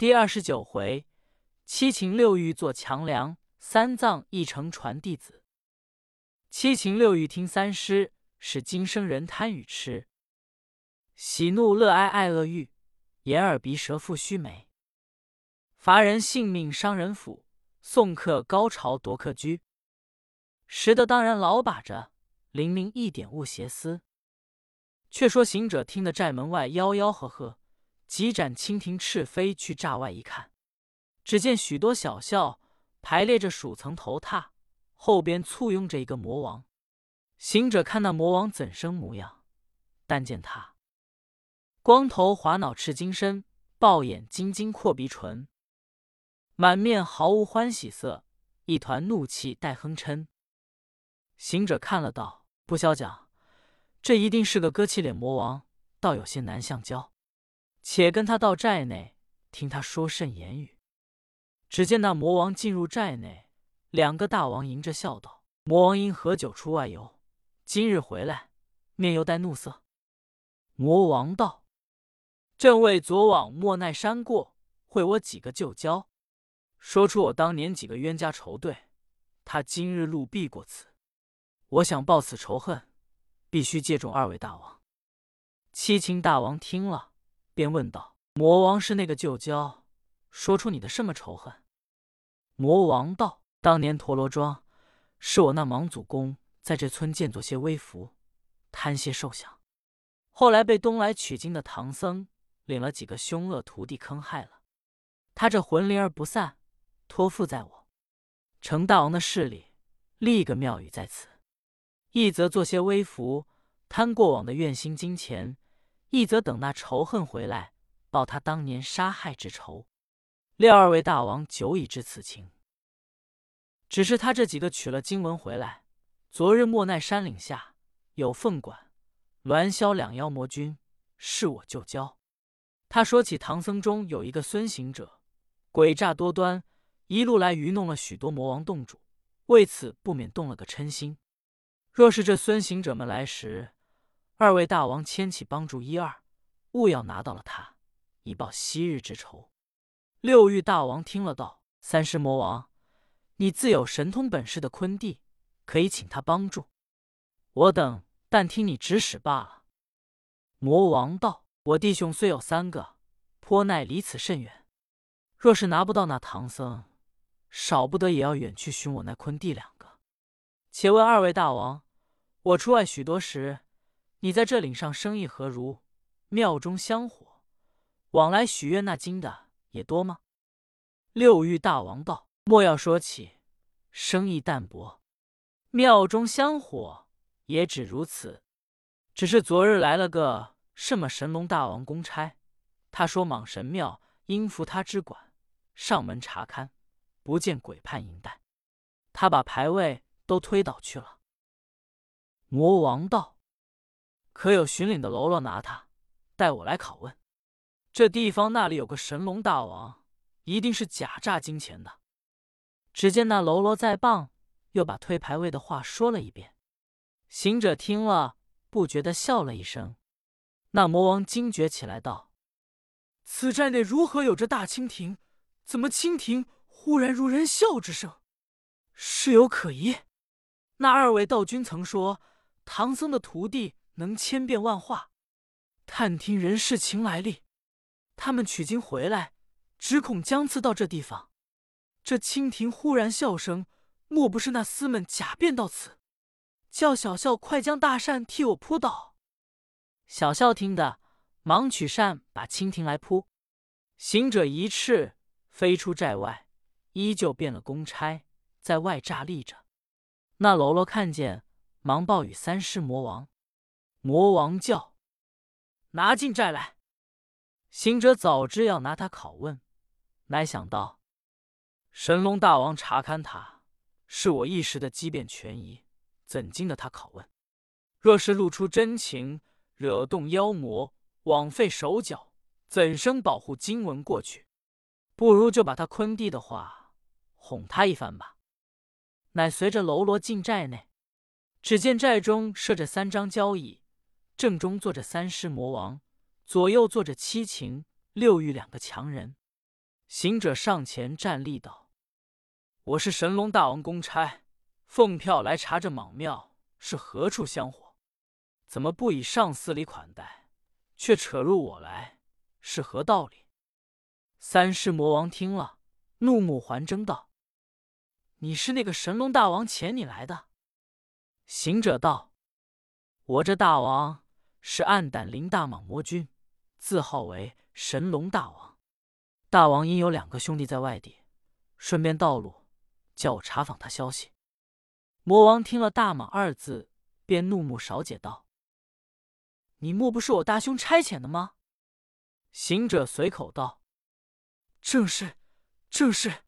第二十九回，七情六欲做强梁，三藏一乘传弟子。七情六欲听三师，使今生人贪与痴。喜怒乐哀爱恶欲，眼耳鼻舌腹须眉。伐人性命伤人府，送客高潮夺客居。识得当然老把着，灵灵一点勿邪思。却说行者听得寨门外吆吆喝喝，急斩蜻蜓翅飞去栅外一看，只见许多小校排列着数层头榻。后边簇拥着一个魔王，行者看那魔王怎生模样？但见他光头滑脑赤金身，豹眼金睛阔鼻唇，满面毫无欢喜色，一团怒气带哼嗔。行者看了道：“不消讲，这一定是个割气脸魔王，倒有些难相交。且跟他到寨内，听他说甚言语。”只见那魔王进入寨内。两个大王迎着笑道：“魔王因何久出外游？今日回来，面又带怒色。”魔王道：“正为昨往莫奈山过，会我几个旧交，说出我当年几个冤家仇对。他今日路必过此，我想报此仇恨，必须借重二位大王。”七情大王听了，便问道：“魔王是那个旧交，说出你的什么仇恨？”魔王道。当年陀罗庄，是我那莽祖公在这村建作些微服，贪些受享，后来被东来取经的唐僧领了几个凶恶徒弟坑害了。他这魂灵而不散，托付在我，成大王的势力，立个庙宇在此。一则做些微服，贪过往的怨心金钱；一则等那仇恨回来，报他当年杀害之仇。料二位大王久已知此情。只是他这几个取了经文回来，昨日莫奈山岭下有凤管、栾霄两妖魔君，是我旧交。他说起唐僧中有一个孙行者，诡诈多端，一路来愚弄了许多魔王洞主，为此不免动了个嗔心。若是这孙行者们来时，二位大王牵起帮助一二，勿要拿到了他，以报昔日之仇。六欲大王听了道：“三师魔王。”你自有神通本事的坤弟，可以请他帮助我等，但听你指使罢了。魔王道：“我弟兄虽有三个，颇奈离此甚远。若是拿不到那唐僧，少不得也要远去寻我那坤弟两个。且问二位大王，我出外许多时，你在这岭上生意何如？庙中香火，往来许愿那金的也多吗？”六欲大王道。莫要说起，生意淡薄，庙中香火也只如此。只是昨日来了个什么神龙大王公差，他说蟒神庙应服他之管，上门查勘，不见鬼判银带，他把牌位都推倒去了。魔王道：“可有巡岭的喽啰拿他，带我来拷问。这地方那里有个神龙大王，一定是假诈金钱的。”只见那喽啰在棒，又把推牌位的话说了一遍。行者听了，不觉得笑了一声。那魔王惊觉起来，道：“此寨内如何有着大蜻蜓？怎么蜻蜓忽然如人笑之声？事有可疑。那二位道君曾说，唐僧的徒弟能千变万化，探听人世情来历。他们取经回来，只恐将次到这地方。”这蜻蜓忽然笑声，莫不是那厮们假变到此？叫小校快将大扇替我扑倒。小校听得，忙取扇把蜻蜓来扑。行者一翅飞出寨外，依旧变了公差，在外站立着。那喽啰看见，忙报与三师魔王。魔王叫：“拿进寨来！”行者早知要拿他拷问，乃想到。神龙大王查勘他，是我一时的机变权宜，怎经得他拷问？若是露出真情，惹动妖魔，枉费手脚，怎生保护经文过去？不如就把他坤地的话哄他一番吧。乃随着喽啰进寨内，只见寨中设着三张交椅，正中坐着三尸魔王，左右坐着七情六欲两个强人。行者上前站立道：“我是神龙大王公差，奉票来查这莽庙是何处香火，怎么不以上司礼款待，却扯入我来，是何道理？”三尸魔王听了，怒目环睁道：“你是那个神龙大王遣你来的？”行者道：“我这大王是暗胆林大蟒魔君，自号为神龙大王。”大王因有两个兄弟在外地，顺便道路，叫我查访他消息。魔王听了“大蟒”二字，便怒目少解道：“你莫不是我大兄差遣的吗？”行者随口道：“正是，正是。”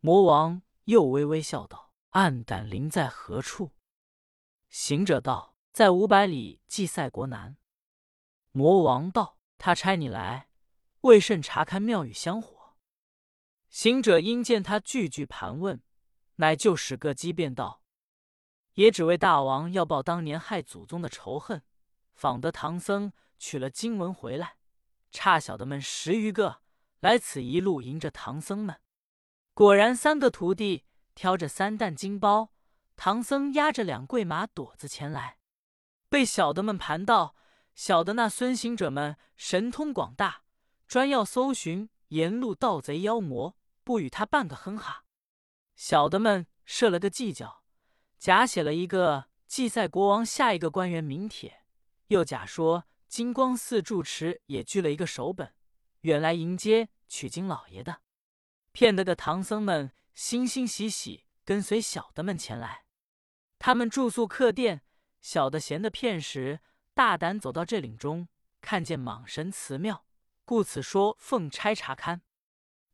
魔王又微微笑道：“暗胆林在何处？”行者道：“在五百里祭赛国南。”魔王道：“他差你来。”为甚查看庙宇香火？行者因见他句句盘问，乃就使个机便道：“也只为大王要报当年害祖宗的仇恨。访得唐僧取了经文回来，差小的们十余个来此一路迎着唐僧们。果然三个徒弟挑着三担金包，唐僧押着两跪马垛子前来，被小的们盘道。小的那孙行者们神通广大。”专要搜寻沿路盗贼妖魔，不与他半个哼哈。小的们设了个计较，假写了一个祭赛国王下一个官员名帖，又假说金光寺住持也聚了一个手本，远来迎接取经老爷的，骗得个唐僧们欣欣喜喜跟随小的们前来。他们住宿客店，小的闲得片时，大胆走到这岭中，看见蟒神祠庙。故此说奉差查勘，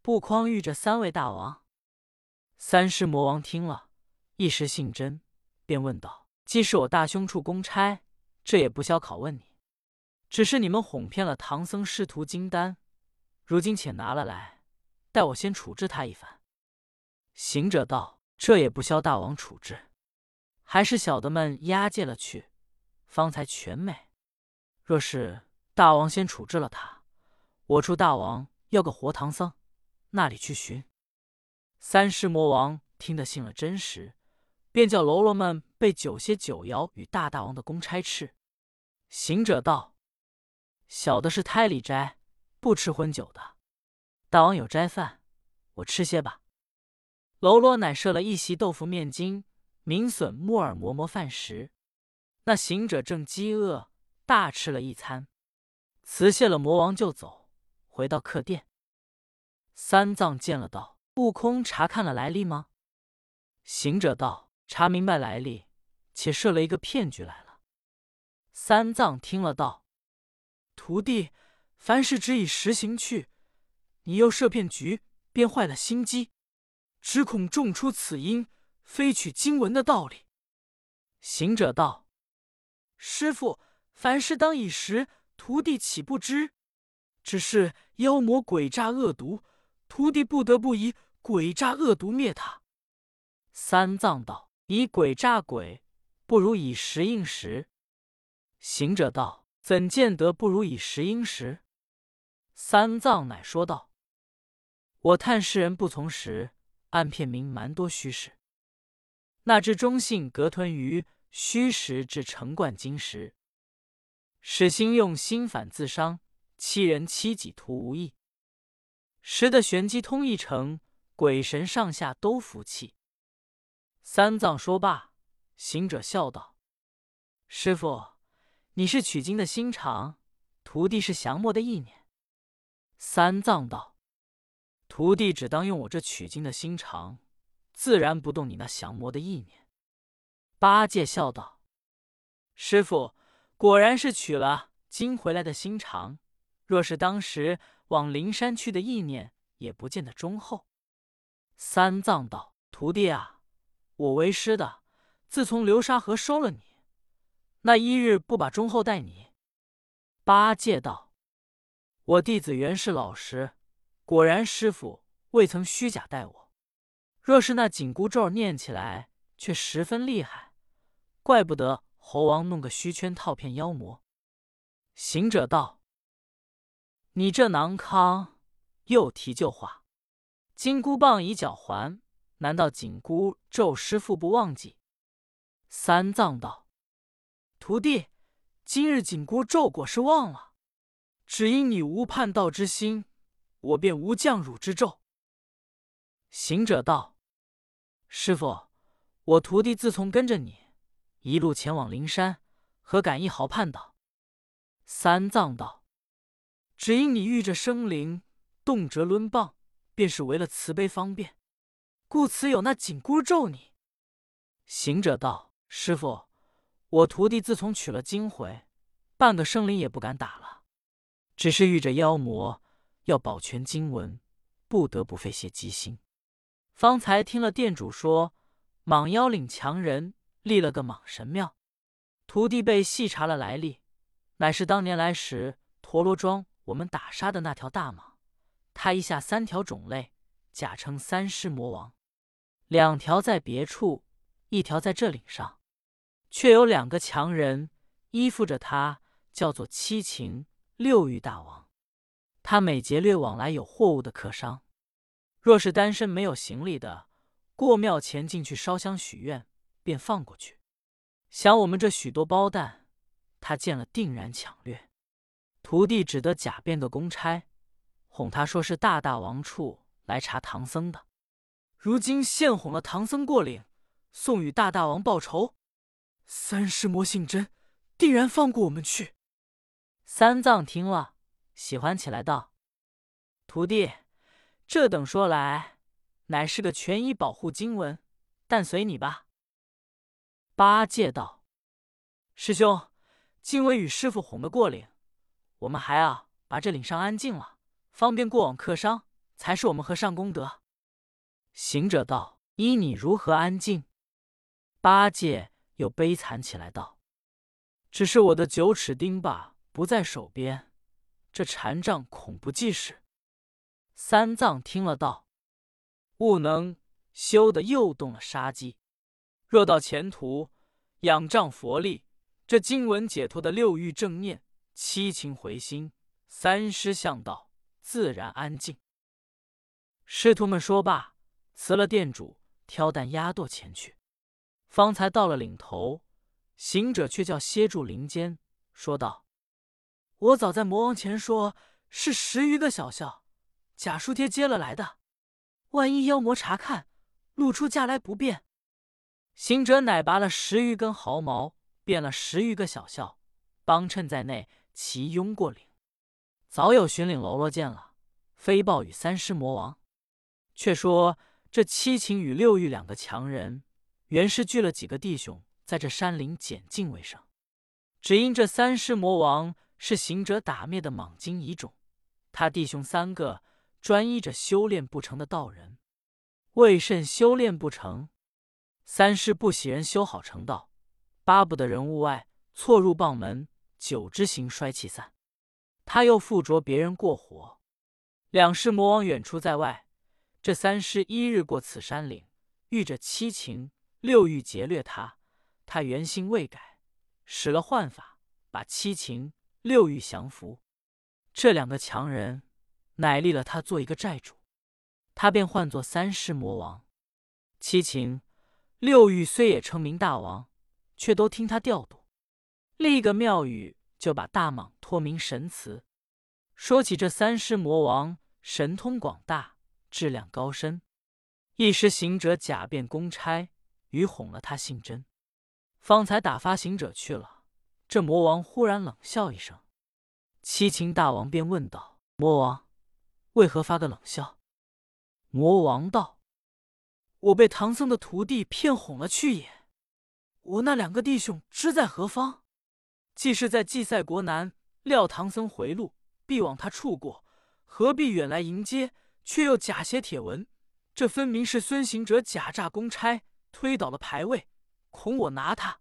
不匡遇着三位大王。三尸魔王听了一时信真，便问道：“既是我大兄处公差，这也不消拷问你。只是你们哄骗了唐僧师徒金丹，如今且拿了来，待我先处置他一番。”行者道：“这也不消大王处置，还是小的们押解了去，方才全美。若是大王先处置了他。”我出大王要个活唐僧，那里去寻？三尸魔王听得信了真实，便叫喽啰们备酒些酒肴与大大王的公差吃。行者道：“小的是胎里斋，不吃荤酒的。大王有斋饭，我吃些吧。”喽啰乃设了一席豆腐面筋、明笋、木耳馍馍饭食。那行者正饥饿，大吃了一餐，辞谢了魔王就走。回到客店，三藏见了道：“悟空查看了来历吗？”行者道：“查明白来历，且设了一个骗局来了。”三藏听了道：“徒弟，凡事只以实行去，你又设骗局，便坏了心机，只恐众出此因，非取经文的道理。”行者道：“师傅，凡事当以实，徒弟岂不知？”只是妖魔鬼诈恶毒，徒弟不得不以鬼诈恶毒灭他。三藏道：“以鬼诈鬼，不如以实应实。”行者道：“怎见得不如以实应实？”三藏乃说道：“我探世人不从时，暗骗民蛮多虚实。那知忠信隔吞于虚实，至成贯金石，使心用心反自伤。”欺人欺己图无益，识得玄机通一成，鬼神上下都服气。三藏说罢，行者笑道：“师傅，你是取经的心肠，徒弟是降魔的意念。”三藏道：“徒弟只当用我这取经的心肠，自然不动你那降魔的意念。”八戒笑道：“师傅果然是取了经回来的心肠。”若是当时往灵山去的意念，也不见得忠厚。三藏道：“徒弟啊，我为师的，自从流沙河收了你，那一日不把忠厚待你。”八戒道：“我弟子原是老实，果然师傅未曾虚假待我。若是那紧箍咒念起来却十分厉害，怪不得猴王弄个虚圈套骗妖魔。”行者道。你这囊康，又提旧话。金箍棒以脚还，难道紧箍咒师傅不忘记？三藏道：“徒弟，今日紧箍咒果是忘了，只因你无叛道之心，我便无降辱之咒。”行者道：“师傅，我徒弟自从跟着你，一路前往灵山，何敢一毫叛道？”三藏道：“只因你遇着生灵，动辄抡棒，便是为了慈悲方便，故此有那紧箍咒你。”行者道：“师傅，我徒弟自从取了经回，半个生灵也不敢打了，只是遇着妖魔，要保全经文，不得不费些机心。”方才听了店主说，蟒妖岭强人立了个蟒神庙，徒弟被细查了来历，乃是当年来时陀螺庄我们打杀的那条大蟒，他一下三条种类，假称三尸魔王，两条在别处，一条在这岭上，却有两个强人依附着他，叫做七情六欲大王，他每劫掠往来有货物的客商。若是单身没有行李的，过庙前进去烧香许愿，便放过去。想我们这许多包蛋，他见了定然抢掠。徒弟只得假变个公差，哄他说是大大王处来查唐僧的。如今现哄了唐僧过岭，送与大大王报仇。三师魔性真，定然放过我们去。三藏听了，喜欢起来，道：“徒弟。”这等说来，乃是个权衣保护经文，但随你吧。八戒道：“师兄，今为与师傅哄得过岭，我们还要把这岭上安静了，方便过往客商，才是我们和尚功德。”行者道：“依你如何安静？”八戒又悲惨起来道：“只是我的九齿钉耙不在手边，这禅杖恐不济事。”三藏听了道：“悟能修的又动了杀机。若到前途仰仗佛力，这经文解脱的六欲正念，七情回心，三师向道，自然安静。”师徒们说罢，辞了店主，挑担压垛前去。方才到了岭头，行者却叫歇住林间，说道：“我早在魔王前说，是十余个小校。”假书贴接了来的，万一妖魔查看，露出价来不便。行者乃拔了十余根毫毛，变了十余个小校，帮衬在内，齐拥过岭。早有巡岭喽啰见了，飞报与三尸魔王。却说这七情与六欲两个强人，原是聚了几个弟兄，在这山林捡净为生。只因这三尸魔王是行者打灭的蟒精遗种，他弟兄三个。专依着修炼不成的道人，为甚修炼不成？三师不喜人修好成道，巴不得人物外错入棒门，久之行衰气散。他又附着别人过火，两师魔王远出在外，这三师一日过此山岭，遇着七情六欲劫掠他，他原心未改，使了幻法，把七情六欲降服。这两个强人。乃立了他做一个寨主，他便唤作三师魔王。七情六欲虽也称名大王，却都听他调度。立个庙宇，就把大蟒托名神祠。说起这三师魔王，神通广大，质量高深。一时行者假变公差，与哄了他姓真。方才打发行者去了，这魔王忽然冷笑一声。七情大王便问道：“魔王。”为何发个冷笑？魔王道：“我被唐僧的徒弟骗哄了去也。我那两个弟兄知在何方？既是在祭赛国南，料唐僧回路必往他处过，何必远来迎接？却又假写帖文，这分明是孙行者假诈公差，推倒了牌位，恐我拿他。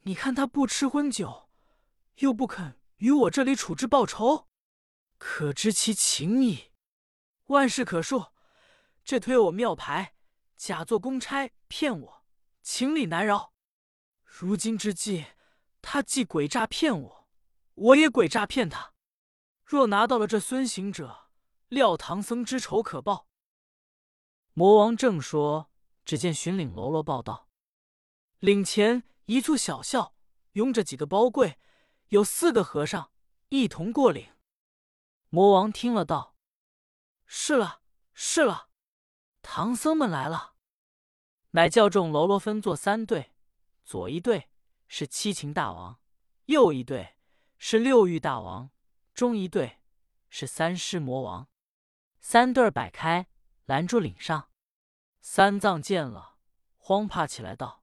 你看他不吃荤酒，又不肯与我这里处置报仇。”可知其情矣。万事可恕。这推我庙牌，假作公差骗我，情理难饶。如今之计，他既诡诈骗我，我也诡诈骗他。若拿到了这孙行者，料唐僧之仇可报。”魔王正说，只见巡领喽啰报道：“岭前一处小校，拥着几个包柜，有四个和尚一同过岭。”魔王听了道：“是了，是了，唐僧们来了。”乃叫众喽啰分作三队，左一队是七擒大王，右一队是六欲大王，中一队是三尸魔王。三队儿摆开，拦住岭上。三藏见了，慌怕起来，道：“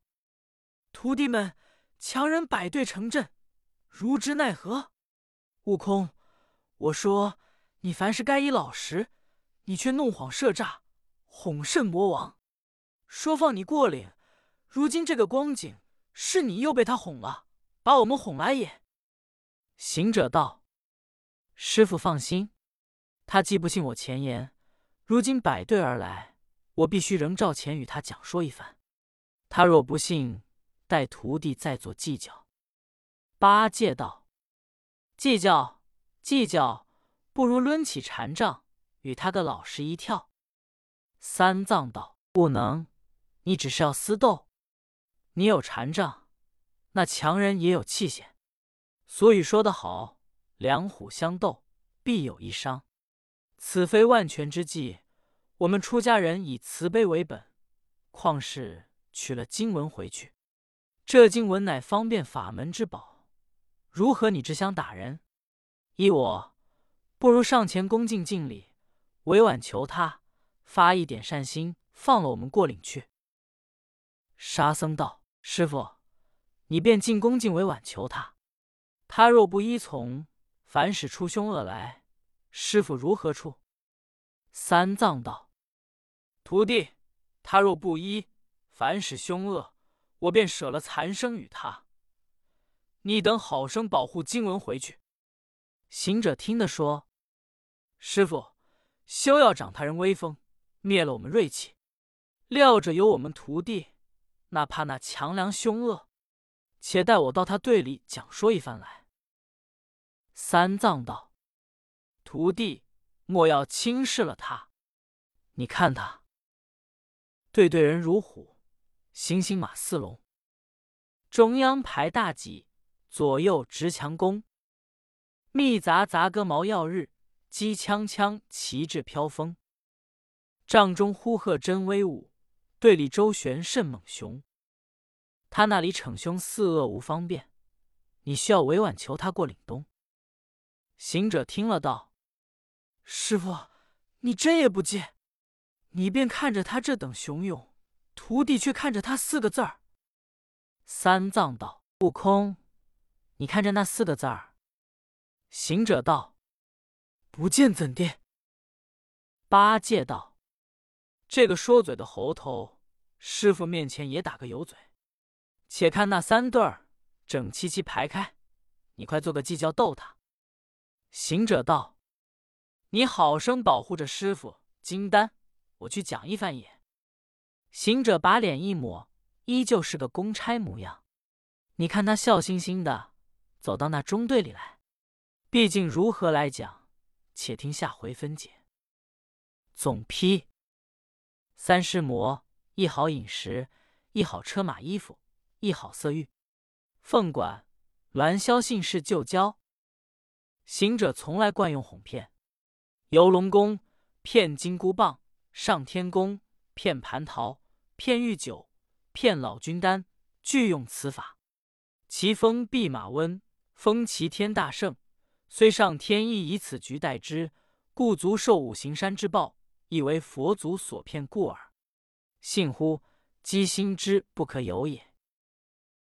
徒弟们，强人摆队成阵，如之奈何？”悟空，我说你凡事该以老实，你却弄谎设诈，哄甚魔王。说放你过岭，如今这个光景，是你又被他哄了，把我们哄来也。行者道：“师傅放心，他既不信我前言，如今摆队而来，我必须仍照前与他讲说一番。他若不信，待徒弟再做计较。”八戒道：“计较计较，不如抡起禅杖，与他个老实一跳。”三藏道：“不能。”你只是要私斗，你有禅杖，那强人也有器械，所以说得好，两虎相斗，必有一伤。此非万全之计。我们出家人以慈悲为本，况是取了经文回去？这经文乃方便法门之宝，如何你只想打人？依我，不如上前恭敬敬礼，委婉求他发一点善心，放了我们过岭去。沙僧道：“师傅，你便进恭敬委婉求他，他若不依从，反使出凶恶来，师傅如何处？”三藏道：“徒弟，他若不依，反使凶恶，我便舍了残生与他。你等好生保护经文回去。”行者听得说：“师傅，休要长他人威风，灭了我们锐气。料着有我们徒弟。”哪怕那强梁凶恶，且待我到他队里讲说一番来。三藏道：“徒弟莫要轻视了他，你看他，对对人如虎，行行马似龙，中央排大戟，左右执强弓，密匝匝戈毛耀日，机枪枪旗帜飘风，帐中呼喝真威武。”队里周旋甚猛雄，他那里逞凶肆恶无方便，你需要委婉求他过岭东。行者听了道：“师傅，你真也不借，你便看着他这等雄勇，徒弟却看着他四个字儿。”三藏道：“悟空，你看着那四个字儿。”行者道：“不见怎的？”八戒道。这个说嘴的猴头，师傅面前也打个油嘴。且看那三对儿整齐齐排开，你快做个计较逗他。行者道：“你好生保护着师傅金丹，我去讲一番也。”行者把脸一抹，依旧是个公差模样。你看他笑嘻嘻的走到那中队里来。毕竟如何来讲，且听下回分解。总批。三尸魔，一好饮食，一好车马衣服，一好色欲。凤管鸾霄信士旧交。行者从来惯用哄骗。游龙宫骗金箍棒，上天宫骗蟠桃，骗玉酒，骗老君丹，俱用此法。奇风弼马温，风齐天大圣。虽上天意以此局待之，故足受五行山之报。亦为佛祖所骗故耳，信乎？机心之不可有也。